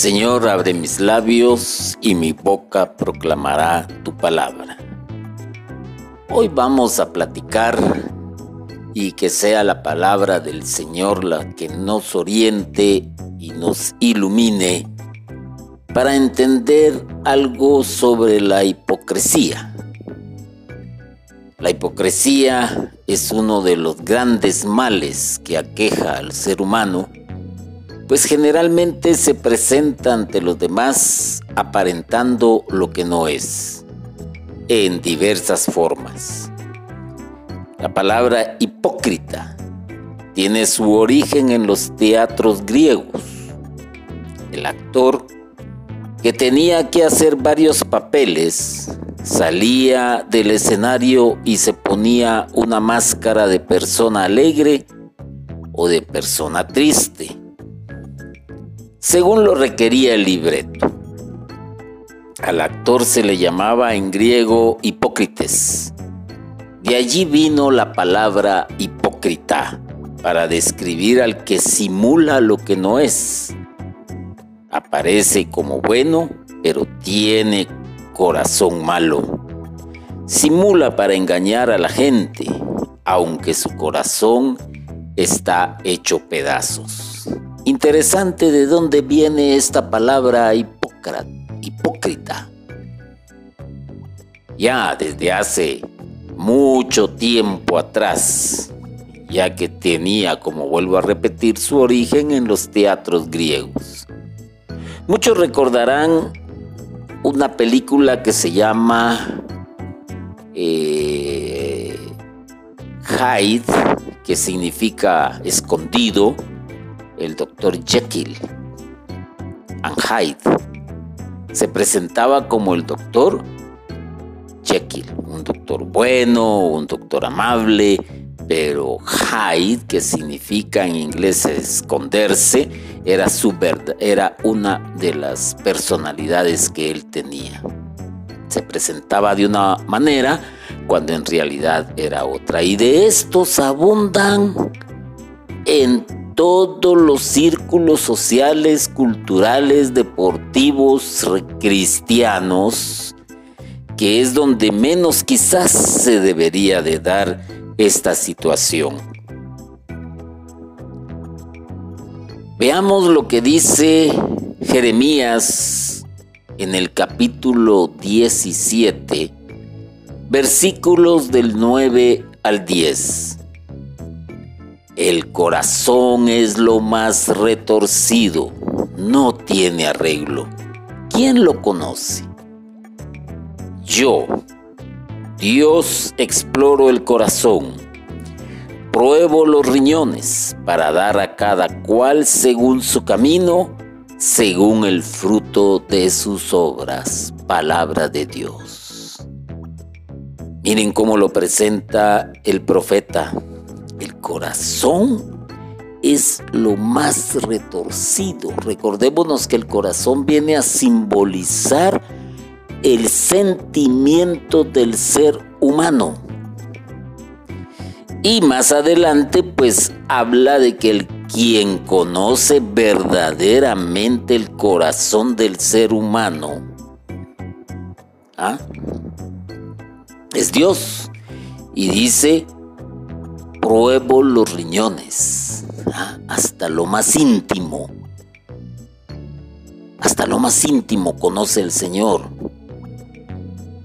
Señor, abre mis labios y mi boca proclamará tu palabra. Hoy vamos a platicar y que sea la palabra del Señor la que nos oriente y nos ilumine para entender algo sobre la hipocresía. La hipocresía es uno de los grandes males que aqueja al ser humano pues generalmente se presenta ante los demás aparentando lo que no es, en diversas formas. La palabra hipócrita tiene su origen en los teatros griegos. El actor que tenía que hacer varios papeles salía del escenario y se ponía una máscara de persona alegre o de persona triste según lo requería el libreto. Al actor se le llamaba en griego Hipócrites. De allí vino la palabra hipócrita para describir al que simula lo que no es. Aparece como bueno, pero tiene corazón malo. Simula para engañar a la gente, aunque su corazón está hecho pedazos. Interesante de dónde viene esta palabra hipócrita. Ya desde hace mucho tiempo atrás, ya que tenía, como vuelvo a repetir, su origen en los teatros griegos. Muchos recordarán una película que se llama eh, que significa escondido, el doctor Jekyll and Hyde. Se presentaba como el doctor Jekyll, un doctor bueno, un doctor amable, pero Hyde, que significa en inglés esconderse, era, su era una de las personalidades que él tenía. Se presentaba de una manera cuando en realidad era otra. Y de estos abundan en todos los círculos sociales, culturales, deportivos, cristianos, que es donde menos quizás se debería de dar esta situación. Veamos lo que dice Jeremías en el capítulo 17, versículos del 9 al 10. El corazón es lo más retorcido, no tiene arreglo. ¿Quién lo conoce? Yo, Dios, exploro el corazón, pruebo los riñones para dar a cada cual según su camino, según el fruto de sus obras. Palabra de Dios. Miren cómo lo presenta el profeta el corazón es lo más retorcido. Recordémonos que el corazón viene a simbolizar el sentimiento del ser humano. Y más adelante pues habla de que el quien conoce verdaderamente el corazón del ser humano ¿ah? es Dios. Y dice, pruebo los riñones, ¿ah? hasta lo más íntimo. Hasta lo más íntimo conoce el Señor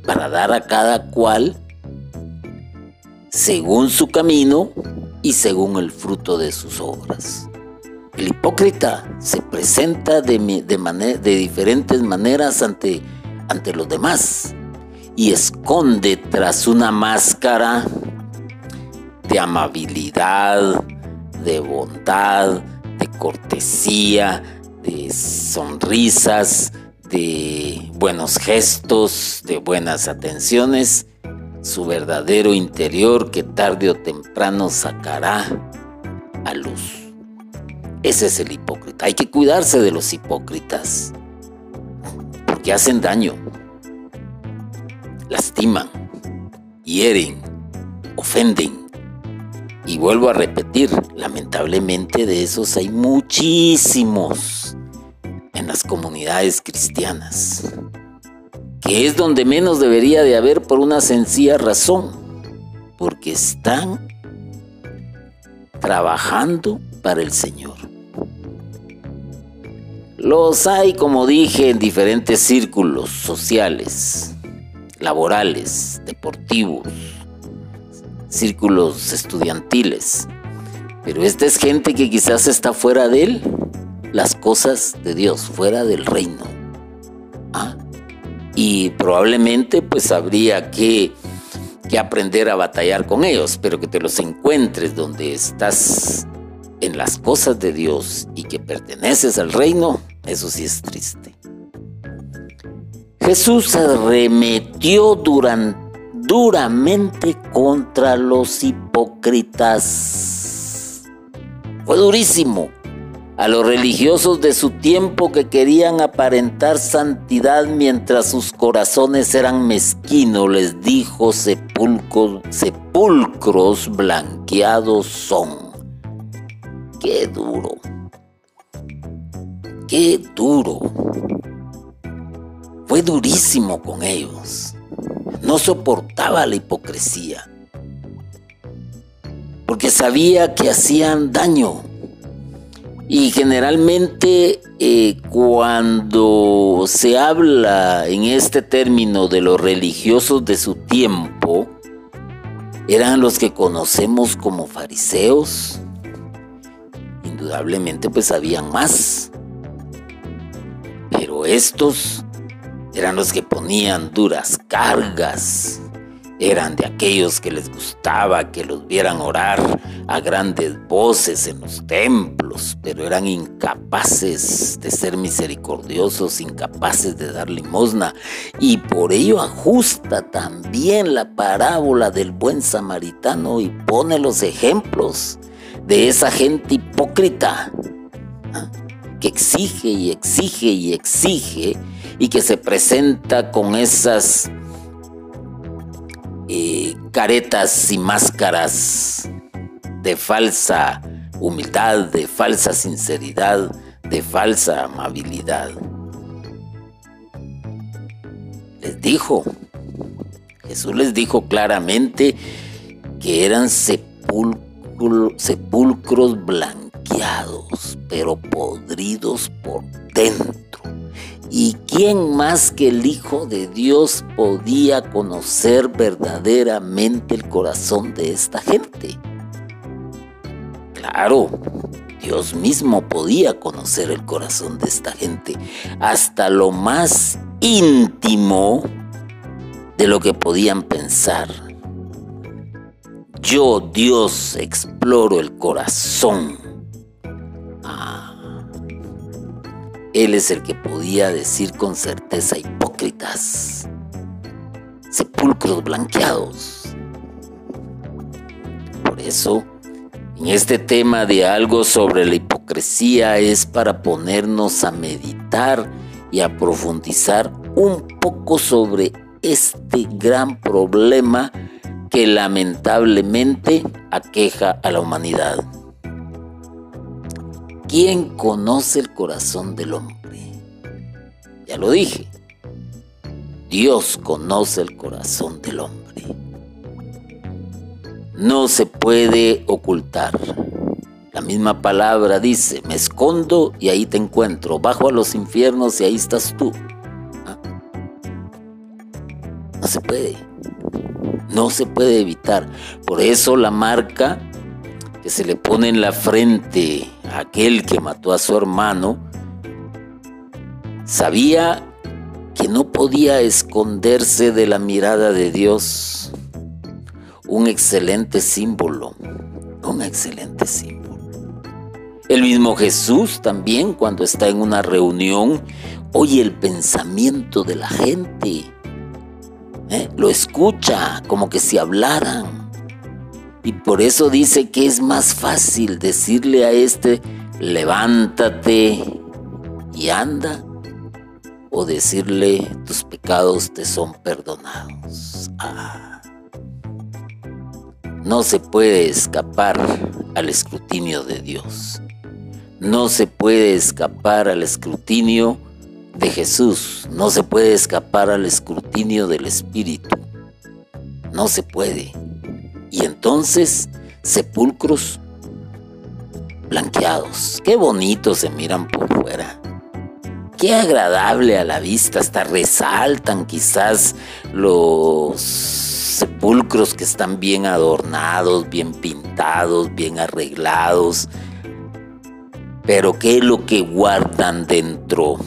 para dar a cada cual según su camino y según el fruto de sus obras. El hipócrita se presenta de, diferentes maneras ante los demás y esconde tras una máscara de amabilidad, de bondad, de cortesía, de sonrisas, de buenos gestos, de buenas atenciones, su verdadero interior que tarde o temprano sacará a luz. Ese es el hipócrita. Hay que cuidarse de los hipócritas, porque hacen daño, lastiman, hieren, ofenden y vuelvo a repetir, lamentablemente de esos hay muchísimos en las comunidades cristianas, que es donde menos debería de haber por una sencilla razón, porque están trabajando para el Señor. Los hay, como dije, en diferentes círculos sociales, laborales, deportivos, círculos estudiantiles. Pero esta es gente que quizás está fuera de él, las cosas de Dios, fuera del reino. ¿Ah? Y probablemente pues habría que, que aprender a batallar con ellos, pero que te los encuentres donde estás en las cosas de Dios y que perteneces al reino, eso sí es triste. Jesús arremetió duramente contra los hipócritas. Fue durísimo. A los religiosos de su tiempo que querían aparentar santidad mientras sus corazones eran mezquinos, les dijo sepulcros, sepulcros blanqueados son. Qué duro. Qué duro. Fue durísimo con ellos. No soportaba la hipocresía. Porque sabía que hacían daño. Y generalmente eh, cuando se habla en este término de los religiosos de su tiempo, eran los que conocemos como fariseos. Indudablemente pues habían más. Pero estos eran los que ponían duras cargas, eran de aquellos que les gustaba que los vieran orar a grandes voces en los templos, pero eran incapaces de ser misericordiosos, incapaces de dar limosna. Y por ello ajusta también la parábola del buen samaritano y pone los ejemplos de esa gente hipócrita ¿ah? que exige y exige y exige y que se presenta con esas eh, caretas y máscaras de falsa humildad, de falsa sinceridad, de falsa amabilidad. Les dijo, Jesús les dijo claramente que eran sepulcros blanqueados, pero podridos por dentro ¿Y quién más que el Hijo de Dios podía conocer verdaderamente el corazón de esta gente? Claro, Dios mismo podía conocer el corazón de esta gente, hasta lo más íntimo de lo que podían pensar. Yo, Dios, exploro el corazón Él es el que podía decir con certeza hipócritas, sepulcros blanqueados. Por eso, en este tema de algo sobre la hipocresía es para ponernos a meditar y a profundizar un poco sobre este gran problema que lamentablemente aqueja a la humanidad. ¿Quién conoce el corazón del hombre? Ya lo dije. Dios conoce el corazón del hombre. No se puede ocultar. La misma palabra dice, me escondo y ahí te encuentro. Bajo a los infiernos y ahí estás tú. ¿Ah? No se puede. No se puede evitar. Por eso la marca que se le pone en la frente aquel que mató a su hermano, sabía que no podía esconderse de la mirada de Dios. Un excelente símbolo, un excelente símbolo. El mismo Jesús también cuando está en una reunión oye el pensamiento de la gente, ¿eh? lo escucha como que si hablaran y por eso dice que es más fácil decirle a este, levántate y anda, o decirle, tus pecados te son perdonados. Ah. No se puede escapar al escrutinio de Dios. No se puede escapar al escrutinio de Jesús no se puede escapar al escrutinio del Espíritu. No se puede. Y entonces, sepulcros blanqueados. Qué bonitos se miran por fuera. Qué agradable a la vista. Hasta resaltan quizás los sepulcros que están bien adornados, bien pintados, bien arreglados. Pero ¿qué es lo que guardan dentro?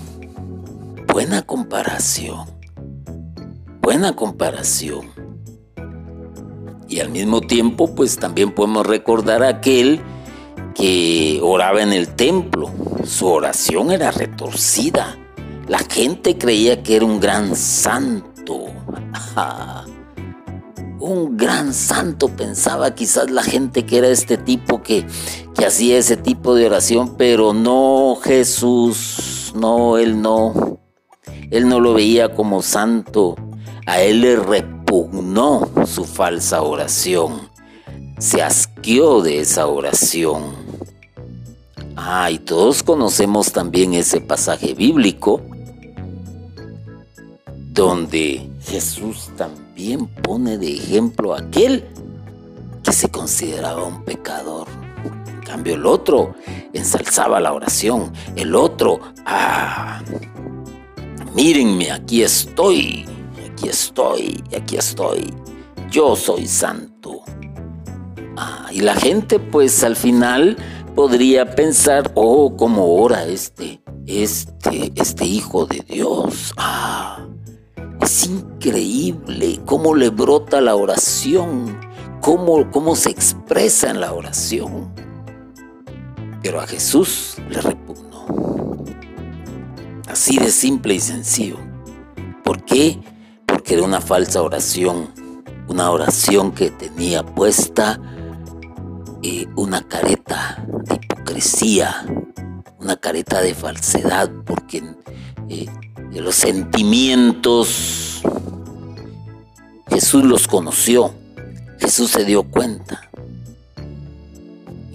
Buena comparación. Buena comparación. Y al mismo tiempo, pues también podemos recordar a aquel que oraba en el templo. Su oración era retorcida. La gente creía que era un gran santo. un gran santo pensaba quizás la gente que era este tipo que, que hacía ese tipo de oración, pero no Jesús, no, él no. Él no lo veía como santo. A él le repugnó su falsa oración. Se asqueó de esa oración. Ah, y todos conocemos también ese pasaje bíblico donde Jesús también pone de ejemplo a aquel que se consideraba un pecador. En cambio el otro ensalzaba la oración. El otro, ah, mírenme, aquí estoy aquí estoy, aquí estoy, yo soy santo. Ah, y la gente pues al final podría pensar, oh, cómo ora este, este, este hijo de Dios. Ah, es increíble cómo le brota la oración, cómo, cómo se expresa en la oración. Pero a Jesús le repugnó. Así de simple y sencillo. ¿Por qué? Porque era una falsa oración, una oración que tenía puesta eh, una careta de hipocresía, una careta de falsedad, porque eh, los sentimientos Jesús los conoció, Jesús se dio cuenta.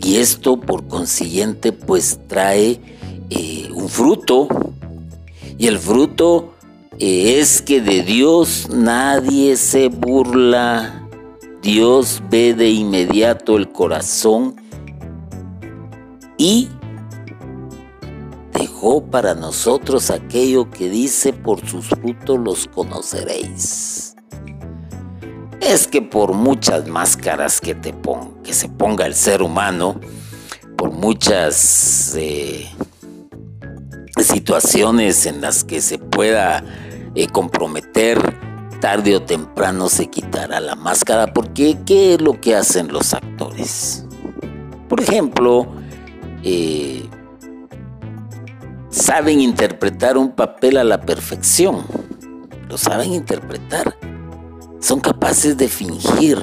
Y esto por consiguiente pues trae eh, un fruto y el fruto es que de Dios nadie se burla. Dios ve de inmediato el corazón y dejó para nosotros aquello que dice, por sus frutos los conoceréis. Es que por muchas máscaras que, se ponga el ser humano, por muchas eh, situaciones en las que se pueda eh, comprometer, tarde o temprano se quitará la máscara, porque ¿qué es lo que hacen los actores? Por ejemplo, eh, saben interpretar un papel a la perfección, lo saben interpretar, son capaces de fingir,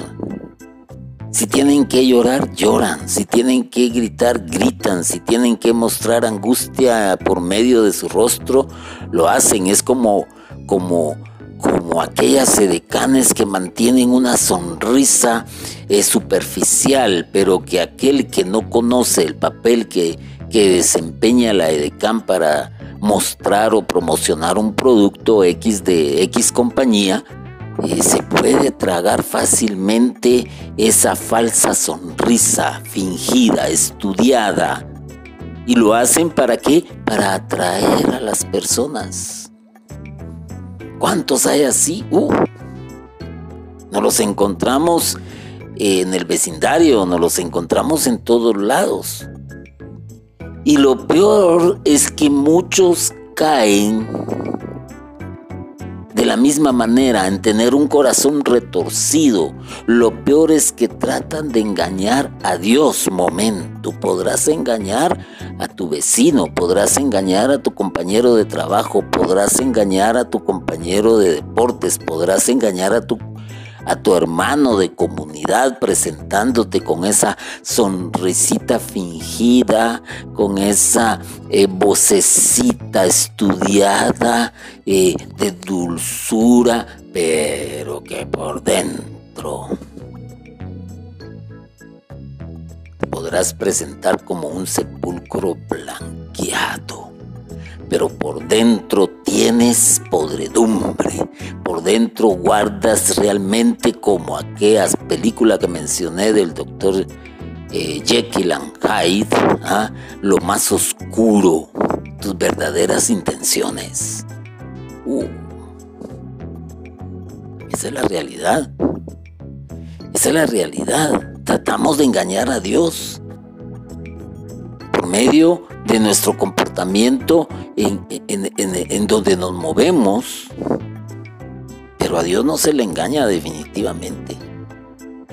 si tienen que llorar, lloran. Si tienen que gritar, gritan. Si tienen que mostrar angustia por medio de su rostro, lo hacen. Es como, como, como aquellas edecanes que mantienen una sonrisa eh, superficial, pero que aquel que no conoce el papel que, que desempeña la edecán para mostrar o promocionar un producto X de X compañía, se puede tragar fácilmente esa falsa sonrisa fingida, estudiada. ¿Y lo hacen para qué? Para atraer a las personas. ¿Cuántos hay así? Uh, nos los encontramos en el vecindario, nos los encontramos en todos lados. Y lo peor es que muchos caen la misma manera, en tener un corazón retorcido, lo peor es que tratan de engañar a Dios. Momento, podrás engañar a tu vecino, podrás engañar a tu compañero de trabajo, podrás engañar a tu compañero de deportes, podrás engañar a tu a tu hermano de comunidad presentándote con esa sonrisita fingida, con esa eh, vocecita estudiada eh, de dulzura, pero que por dentro te podrás presentar como un sepulcro blanqueado pero por dentro tienes podredumbre. Por dentro guardas realmente como aquellas películas que mencioné del doctor eh, Jekyll and Hyde, ¿ah? lo más oscuro, tus verdaderas intenciones. Uh. Esa es la realidad. Esa es la realidad. Tratamos de engañar a Dios por medio de nuestro comportamiento en, en, donde nos movemos. Pero a Dios no se le engaña definitivamente.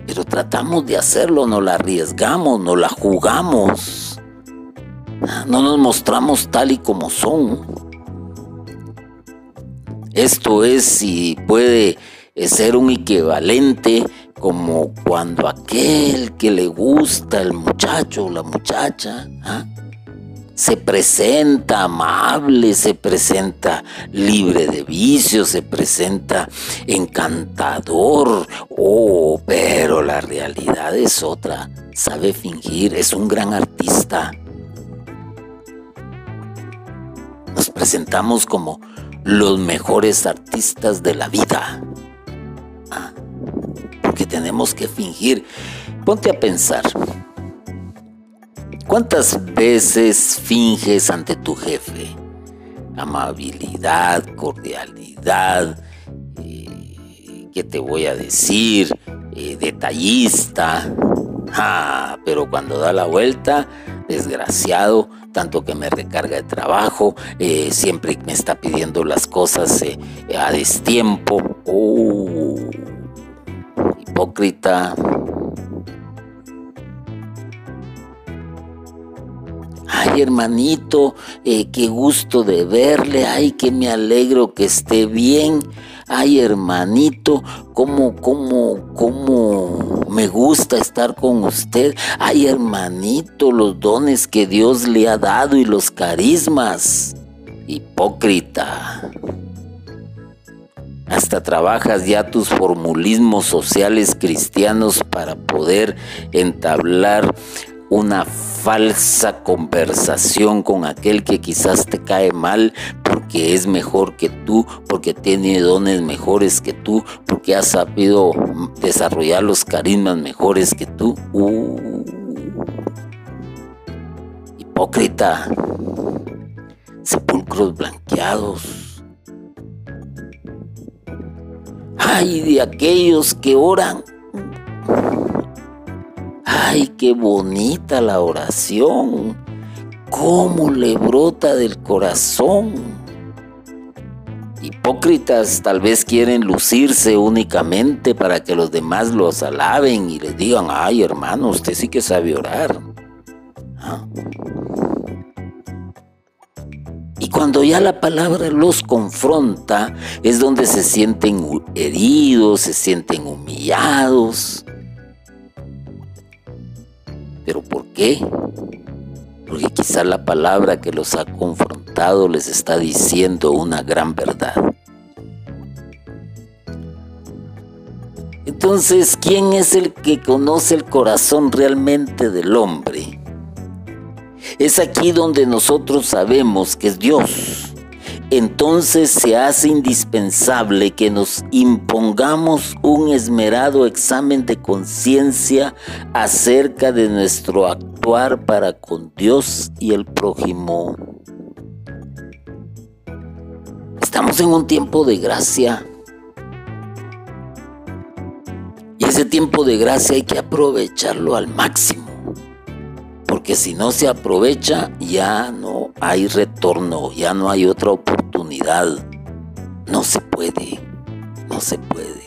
Pero tratamos de hacerlo, no la arriesgamos, no la jugamos. No nos mostramos tal y como son. Esto es si puede ser un equivalente como cuando aquel que le gusta el muchacho o la muchacha ¿ah? Se presenta amable, se presenta libre de vicios, se presenta encantador. Oh, pero la realidad es otra. Sabe fingir, es un gran artista. Nos presentamos como los mejores artistas de la vida que tenemos que fingir. Ponte a pensar. ¿Cuántas veces finges ante tu jefe? Amabilidad, cordialidad, eh, ¿qué te voy a decir? Eh, detallista. Ah, pero cuando da la vuelta, desgraciado, tanto que me recarga de trabajo, eh, siempre me está pidiendo las cosas a destiempo. Oh, hipócrita. Ay, hermanito, eh, qué gusto de verle. Ay, que me alegro que esté bien. Ay, hermanito, cómo, cómo, cómo me gusta estar con usted. Ay, hermanito, los dones que Dios le ha dado y los carismas. Hipócrita. Hasta trabajas ya tus formulismos sociales cristianos para poder entablar una falsa conversación con aquel que quizás te cae mal porque es mejor que tú, porque tiene dones mejores que tú, porque ha sabido desarrollar los carismas mejores que tú. Uh, hipócrita, sepulcros blanqueados Ay, de aquellos que oran. Ay, qué bonita la oración. Cómo le brota del corazón. Hipócritas tal vez quieren lucirse únicamente para que los demás los alaben y les digan, ay hermano, usted sí que sabe orar. ¿Ah? Y cuando ya la palabra los confronta, es donde se sienten heridos, se sienten humillados. ¿Pero por qué? Porque quizá la palabra que los ha confrontado les está diciendo una gran verdad. Entonces, ¿quién es el que conoce el corazón realmente del hombre? Es aquí donde nosotros sabemos que es Dios. Entonces se hace indispensable que nos impongamos un esmerado examen de conciencia acerca de nuestro actuar para con Dios y el prójimo. Estamos en un tiempo de gracia. Y ese tiempo de gracia hay que aprovecharlo al máximo porque si no se aprovecha ya no hay retorno, ya no hay otra oportunidad. No se puede, no se puede.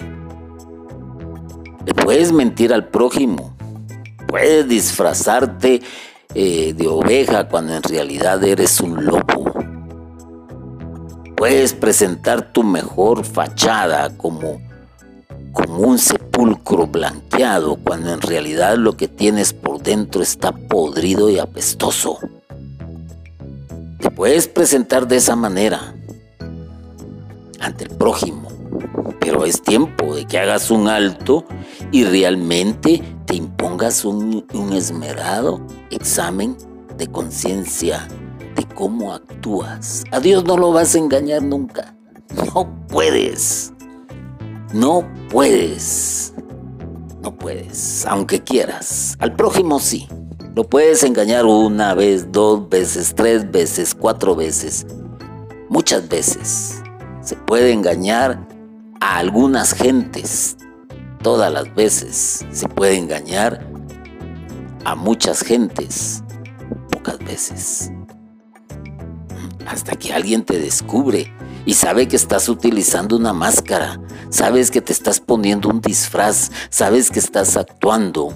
Le puedes mentir al prójimo, puedes disfrazarte eh, de oveja cuando en realidad eres un lobo. Puedes presentar tu mejor fachada como como un sepulcro blanqueado cuando en realidad lo que tienes por dentro está podrido y apestoso. Te puedes presentar de esa manera ante el prójimo, pero es tiempo de que hagas un alto y realmente te impongas un, un esmerado examen de conciencia de cómo actúas. A Dios no lo vas a engañar nunca. No puedes. No puedes. No puedes, aunque quieras. Al prójimo sí. Lo puedes engañar una vez, dos veces, tres veces, cuatro veces. Muchas veces. Se puede engañar a algunas gentes. Todas las veces se puede engañar a muchas gentes. Pocas veces. Hasta que alguien te descubre y sabe que estás utilizando una máscara, sabes que te estás poniendo un disfraz, sabes que estás actuando.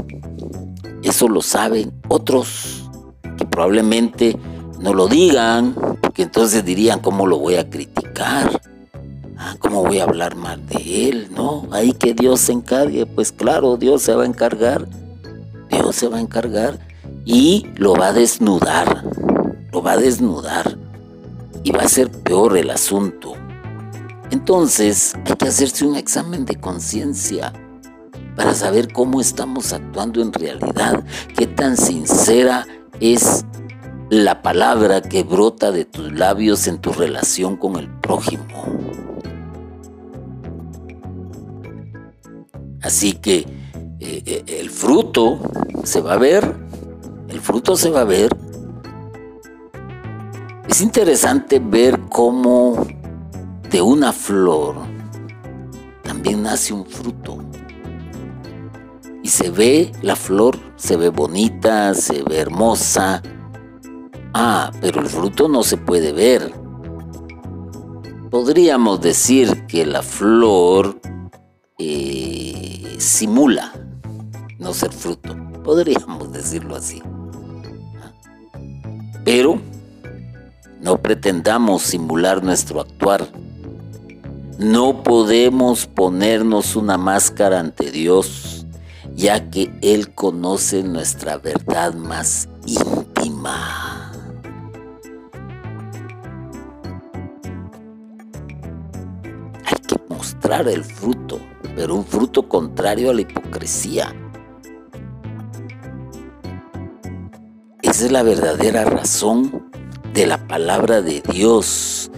Eso lo saben otros que probablemente no lo digan, porque entonces dirían, ¿cómo lo voy a criticar? ¿Cómo voy a hablar mal de él? No, ahí que Dios se encargue. Pues claro, Dios se va a encargar. Dios se va a encargar y lo va a desnudar. Lo va a desnudar y va a ser peor el asunto. Entonces hay que hacerse un examen de conciencia para saber cómo estamos actuando en realidad, qué tan sincera es la palabra que brota de tus labios en tu relación con el prójimo. Así que eh, eh, el fruto se va a ver, el fruto se va a ver es interesante ver cómo de una flor también nace un fruto. Y se ve la flor, se ve bonita, se ve hermosa. Ah, pero el fruto no se puede ver. Podríamos decir que la flor eh, simula no ser fruto. Podríamos decirlo así. Pero no pretendamos simular nuestro actuar. No podemos ponernos una máscara ante Dios, ya que Él conoce nuestra verdad más íntima. Hay que mostrar el fruto, pero un fruto contrario a la hipocresía. Esa es la verdadera razón de la palabra de Dios,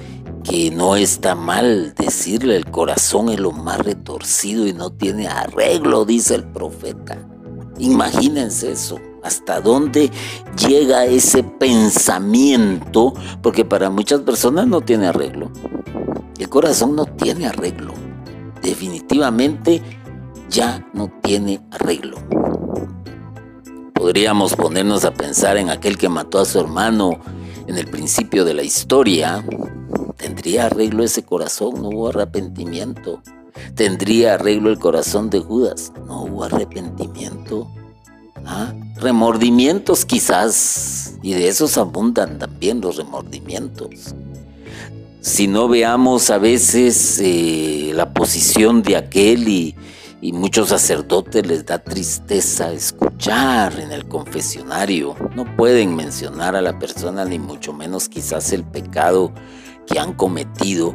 que no está mal decirle, el corazón es lo más retorcido y no tiene arreglo, dice el profeta. Imagínense eso, hasta dónde llega ese pensamiento, porque para muchas personas no tiene arreglo. El corazón no tiene arreglo, definitivamente ya no tiene arreglo. Podríamos ponernos a pensar en aquel que mató a su hermano en el principio de la historia, ¿tendría arreglo ese corazón? No hubo arrepentimiento. ¿Tendría arreglo el corazón de Judas? No hubo arrepentimiento. ¿Ah? Remordimientos quizás, y de esos abundan también los remordimientos. Si no veamos a veces eh, la posición de aquel y, muchos sacerdotes les da tristeza escuchar en el confesionario. No pueden mencionar a la persona ni mucho menos quizás el pecado que han cometido,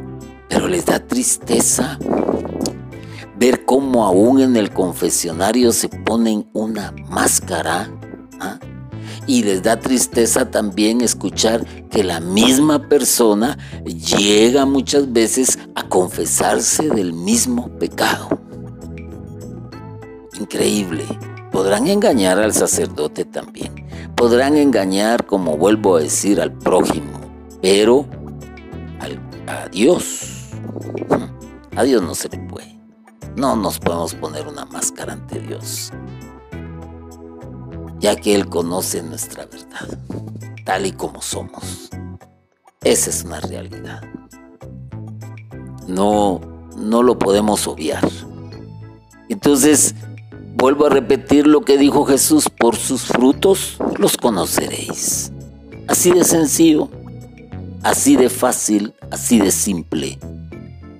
pero les da tristeza ver cómo aún en el confesionario se ponen una máscara. ¿ah? Y les da tristeza también escuchar que la misma persona llega muchas veces a confesarse del mismo pecado increíble. Podrán engañar al sacerdote también. Podrán engañar, como vuelvo a decir, al prójimo. Pero a Dios, a Dios no se le puede. No nos podemos poner una máscara ante Dios. Ya que Él conoce nuestra verdad, tal y como somos. Esa es una realidad. No, no lo podemos obviar. Entonces, Vuelvo a repetir lo que dijo Jesús, por sus frutos los conoceréis. Así de sencillo, así de fácil, así de simple.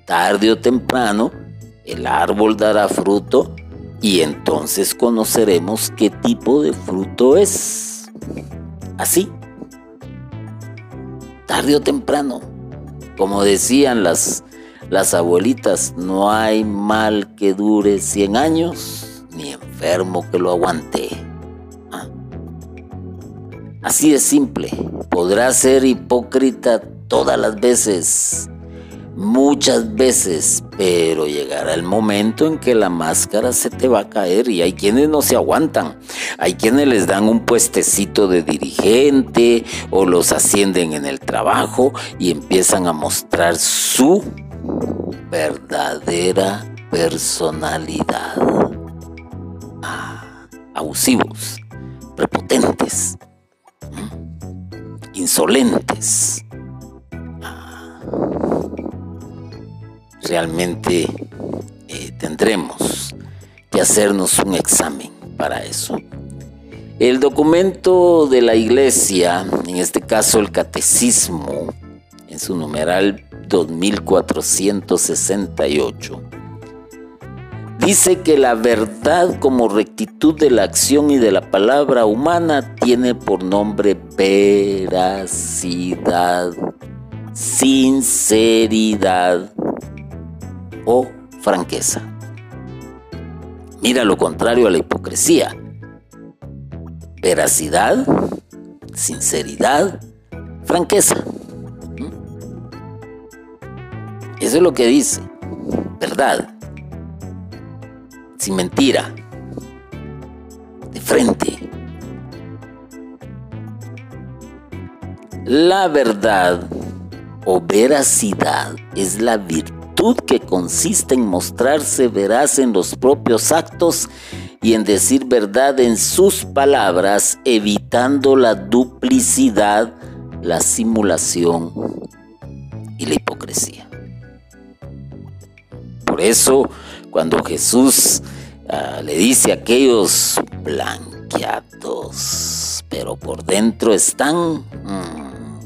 Tarde o temprano, el árbol dará fruto y entonces conoceremos qué tipo de fruto es. Así. Tarde o temprano. Como decían las, las abuelitas, no hay mal que dure 100 años ni enfermo que lo aguante. ¿Ah? Así de simple. Podrás ser hipócrita todas las veces, muchas veces, pero llegará el momento en que la máscara se te va a caer y hay quienes no se aguantan. Hay quienes les dan un puestecito de dirigente o los ascienden en el trabajo y empiezan a mostrar su verdadera personalidad. Ah, abusivos, prepotentes, insolentes realmente eh, tendremos que hacernos un examen para eso. El documento de la iglesia, en este caso el catecismo, en su numeral 2468, dice que la verdad como rectitud de la acción y de la palabra humana tiene por nombre veracidad, sinceridad, o franqueza. Mira lo contrario a la hipocresía. Veracidad, sinceridad, franqueza. ¿Mm? Eso es lo que dice. Verdad. Sin mentira. De frente. La verdad o veracidad es la virtud que consiste en mostrarse veraz en los propios actos y en decir verdad en sus palabras, evitando la duplicidad, la simulación y la hipocresía. Por eso, cuando Jesús ah, le dice a aquellos blanqueados, pero por dentro están, mm,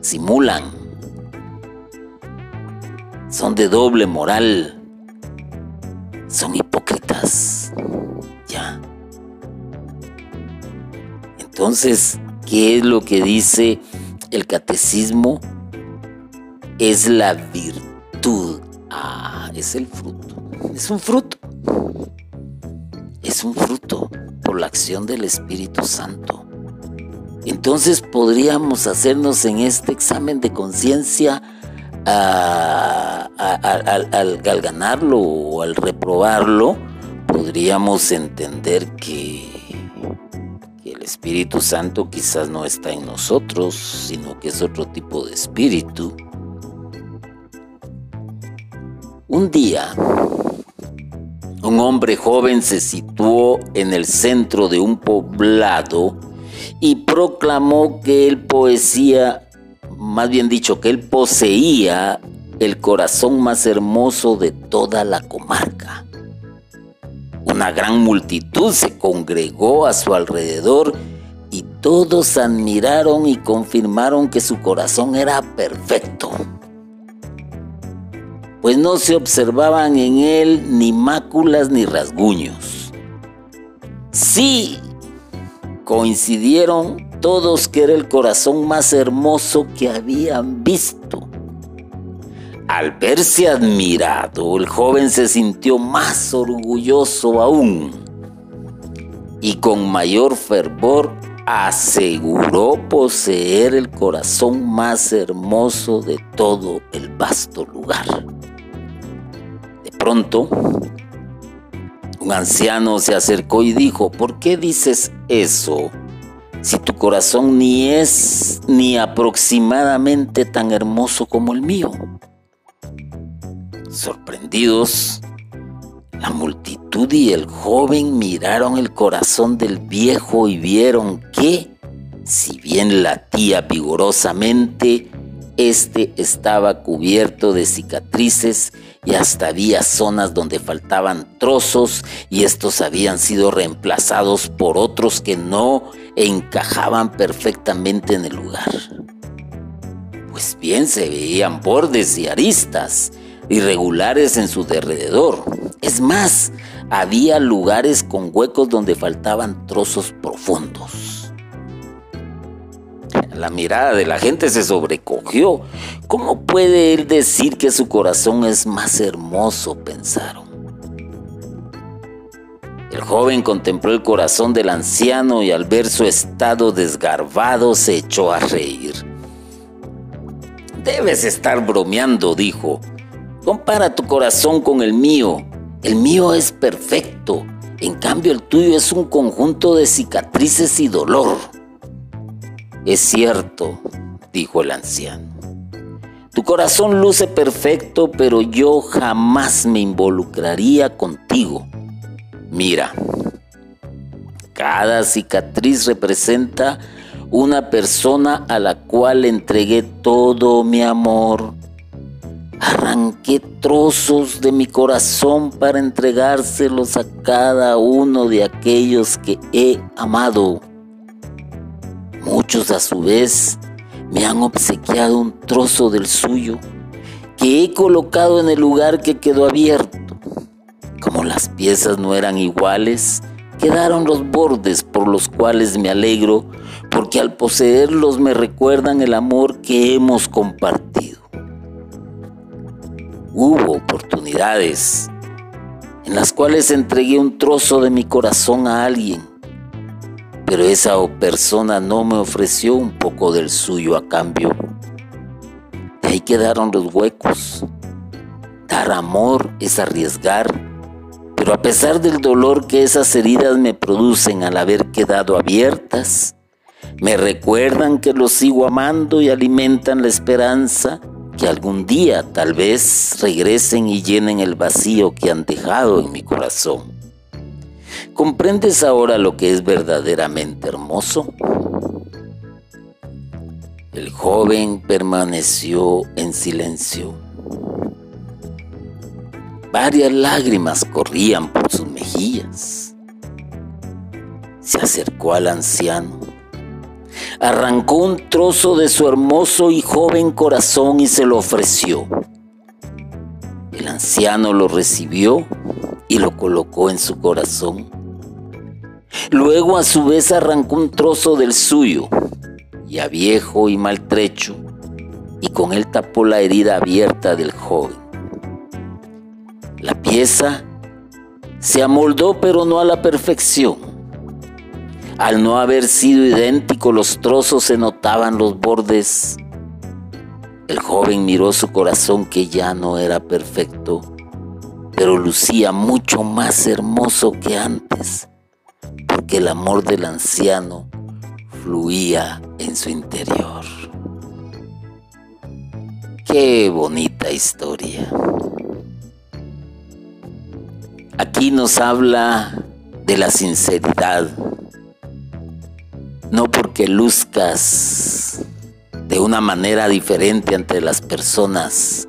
simulan, son de doble moral, son hipócritas. Ya. Entonces, ¿qué es lo que dice el catecismo? Es la virtud. Ah, es el fruto. Es un fruto. Es un fruto por la acción del Espíritu Santo. Entonces podríamos hacernos en este examen de conciencia al, ganarlo o al reprobarlo, podríamos entender que, el Espíritu Santo quizás no está en nosotros, sino que es otro tipo de espíritu. Un día, un hombre joven se situó en el centro de un poblado y proclamó que el poesía más bien dicho, que él poseía el corazón más hermoso de toda la comarca. Una gran multitud se congregó a su alrededor y todos admiraron y confirmaron que su corazón era perfecto, pues no se observaban en él ni máculas ni rasguños. Sí, coincidieron todos que era el corazón más hermoso que habían visto. Al verse admirado, el joven se sintió más orgulloso aún y con mayor fervor aseguró poseer el corazón más hermoso de todo el vasto lugar. De pronto, un anciano se acercó y dijo, ¿por qué dices eso? Si tu corazón ni es ni aproximadamente tan hermoso como el mío. Sorprendidos, la multitud y el joven miraron el corazón del viejo y vieron que, si bien latía vigorosamente, este estaba cubierto de cicatrices y hasta había zonas donde faltaban trozos y estos habían sido reemplazados por otros que no encajaban perfectamente en el lugar. Pues bien se veían bordes y aristas irregulares en su derredor. Es más, había lugares con huecos donde faltaban trozos profundos. La mirada de la gente se sobrecogió. ¿Cómo puede él decir que su corazón es más hermoso? pensaron. El joven contempló el corazón del anciano y al ver su estado desgarbado se echó a reír. Debes estar bromeando, dijo. Compara tu corazón con el mío. El mío es perfecto. En cambio el tuyo es un conjunto de cicatrices y dolor. Es cierto, dijo el anciano. Tu corazón luce perfecto, pero yo jamás me involucraría contigo. Mira, cada cicatriz representa una persona a la cual entregué todo mi amor. Arranqué trozos de mi corazón para entregárselos a cada uno de aquellos que he amado. Muchos a su vez me han obsequiado un trozo del suyo que he colocado en el lugar que quedó abierto. Como las piezas no eran iguales, quedaron los bordes por los cuales me alegro, porque al poseerlos me recuerdan el amor que hemos compartido. Hubo oportunidades en las cuales entregué un trozo de mi corazón a alguien, pero esa persona no me ofreció un poco del suyo a cambio. De ahí quedaron los huecos. Dar amor es arriesgar pero a pesar del dolor que esas heridas me producen al haber quedado abiertas, me recuerdan que los sigo amando y alimentan la esperanza que algún día tal vez regresen y llenen el vacío que han dejado en mi corazón. ¿Comprendes ahora lo que es verdaderamente hermoso? El joven permaneció en silencio. Varias lágrimas corrían por sus mejillas. Se acercó al anciano, arrancó un trozo de su hermoso y joven corazón y se lo ofreció. El anciano lo recibió y lo colocó en su corazón. Luego a su vez arrancó un trozo del suyo, ya viejo y maltrecho, y con él tapó la herida abierta del joven. La pieza se amoldó pero no a la perfección. Al no haber sido idéntico los trozos se notaban los bordes. El joven miró su corazón que ya no era perfecto, pero lucía mucho más hermoso que antes, porque el amor del anciano fluía en su interior. Qué bonita historia. Aquí nos habla de la sinceridad. No porque luzcas de una manera diferente ante las personas,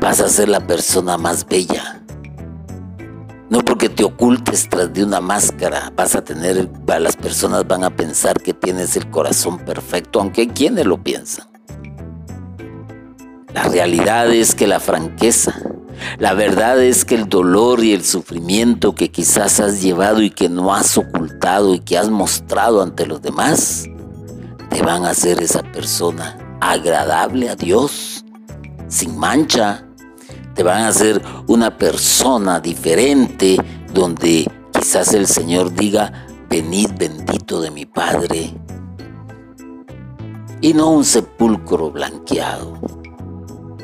vas a ser la persona más bella. No porque te ocultes tras de una máscara, vas a tener, las personas van a pensar que tienes el corazón perfecto, aunque hay quienes lo piensan. La realidad es que la franqueza, la verdad es que el dolor y el sufrimiento que quizás has llevado y que no has ocultado y que has mostrado ante los demás, te van a hacer esa persona agradable a Dios, sin mancha. Van a hacer una persona diferente donde quizás el Señor diga, venid bendito de mi Padre. Y no un sepulcro blanqueado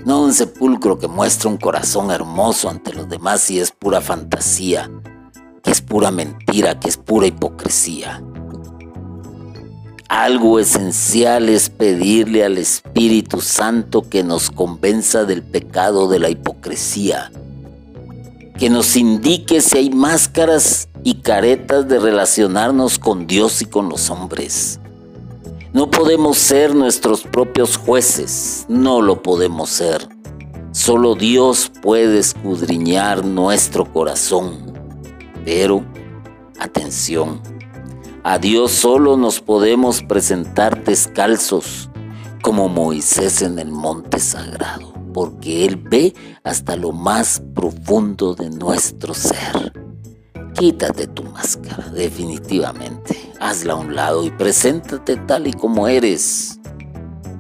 no un sepulcro que muestra un corazón hermoso ante los demás y es pura fantasía, que es pura mentira, que es pura hipocresía. Algo esencial es pedirle al Espíritu Santo que nos convenza del pecado de la hipocresía, que nos indique si hay máscaras y caretas de relacionarnos con Dios y con los hombres no podemos ser nuestros propios jueces, no lo podemos ser. Solo Dios puede escudriñar nuestro corazón. Pero, atención, a Dios solo nos podemos presentar descalzos, como Moisés en el monte sagrado, porque Él ve hasta lo más profundo de nuestro ser. Quítate tu máscara, definitivamente. Hazla a un lado y preséntate tal y como eres.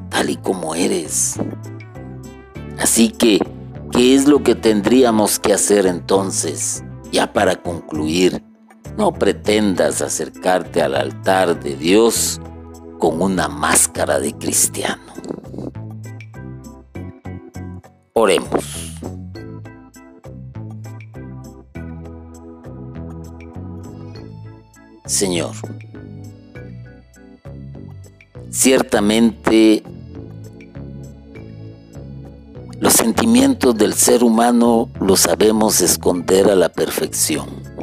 Tal y como eres. Así que, ¿qué es lo que tendríamos que hacer entonces? Ya para concluir, No pretendas acercarte al altar de Dios con una máscara de cristiano. Oremos. Señor, ciertamente los sentimientos del ser humano los sabemos esconder a la perfección.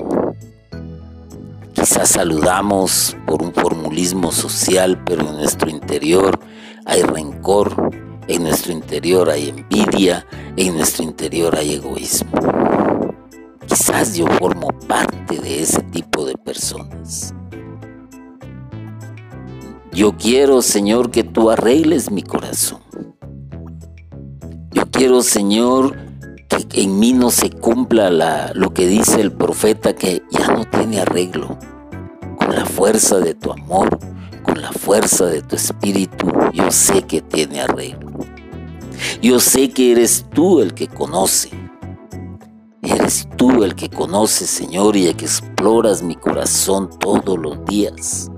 Quizás saludamos por un formulismo social, pero en nuestro interior hay rencor, en nuestro interior hay envidia, en nuestro interior hay egoísmo. Quizás yo formo parte de ese tipo de personas. Yo quiero, Señor, que tú arregles mi corazón. Yo quiero, Señor, que en mí no se cumpla lo que dice el profeta, que ya no tiene arreglo. La fuerza de tu amor, con la fuerza de tu espíritu, yo sé que tiene arreglo. Yo sé que eres tú el que conoce. Eres tú el que conoce, Señor, y el que exploras mi corazón todos los días.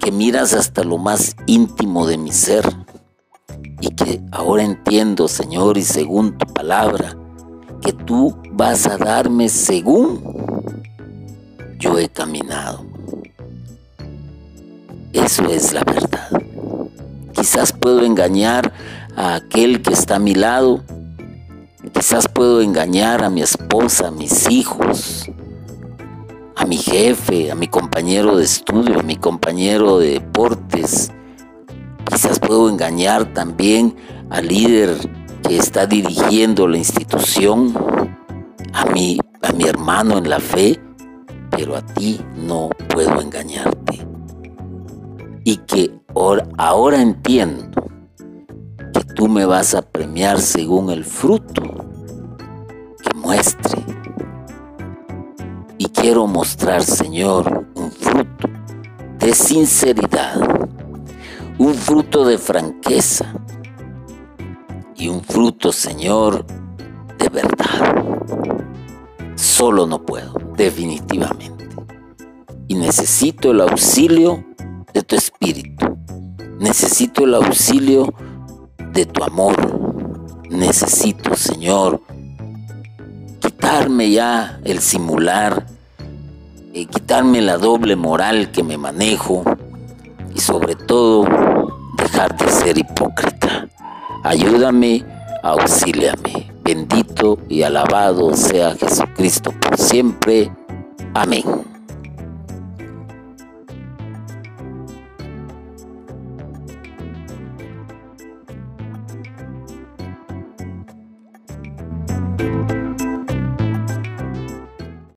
Que miras hasta lo más íntimo de mi ser. Y que ahora entiendo, Señor, y según tu palabra, que tú vas a darme según yo he caminado. Eso es la verdad. Quizás puedo engañar a aquel que está a mi lado. Quizás puedo engañar a mi esposa, a mis hijos, a mi jefe, a mi compañero de estudio, a mi compañero de deportes. Quizás puedo engañar también al líder que está dirigiendo la institución, a mi, a mi hermano en la fe, pero a ti no puedo engañarte. Y que ahora entiendo que tú me vas a premiar según el fruto que muestre. Y quiero mostrar, Señor, un fruto de sinceridad, un fruto de franqueza y un fruto, Señor, de verdad. Solo no puedo, definitivamente. Y necesito el auxilio de tu espíritu. Necesito el auxilio de tu amor. Necesito, Señor, quitarme ya el simular, eh, quitarme la doble moral que me manejo y sobre todo dejar de ser hipócrita. Ayúdame, auxíliame. Bendito y alabado sea Jesucristo por siempre. Amén.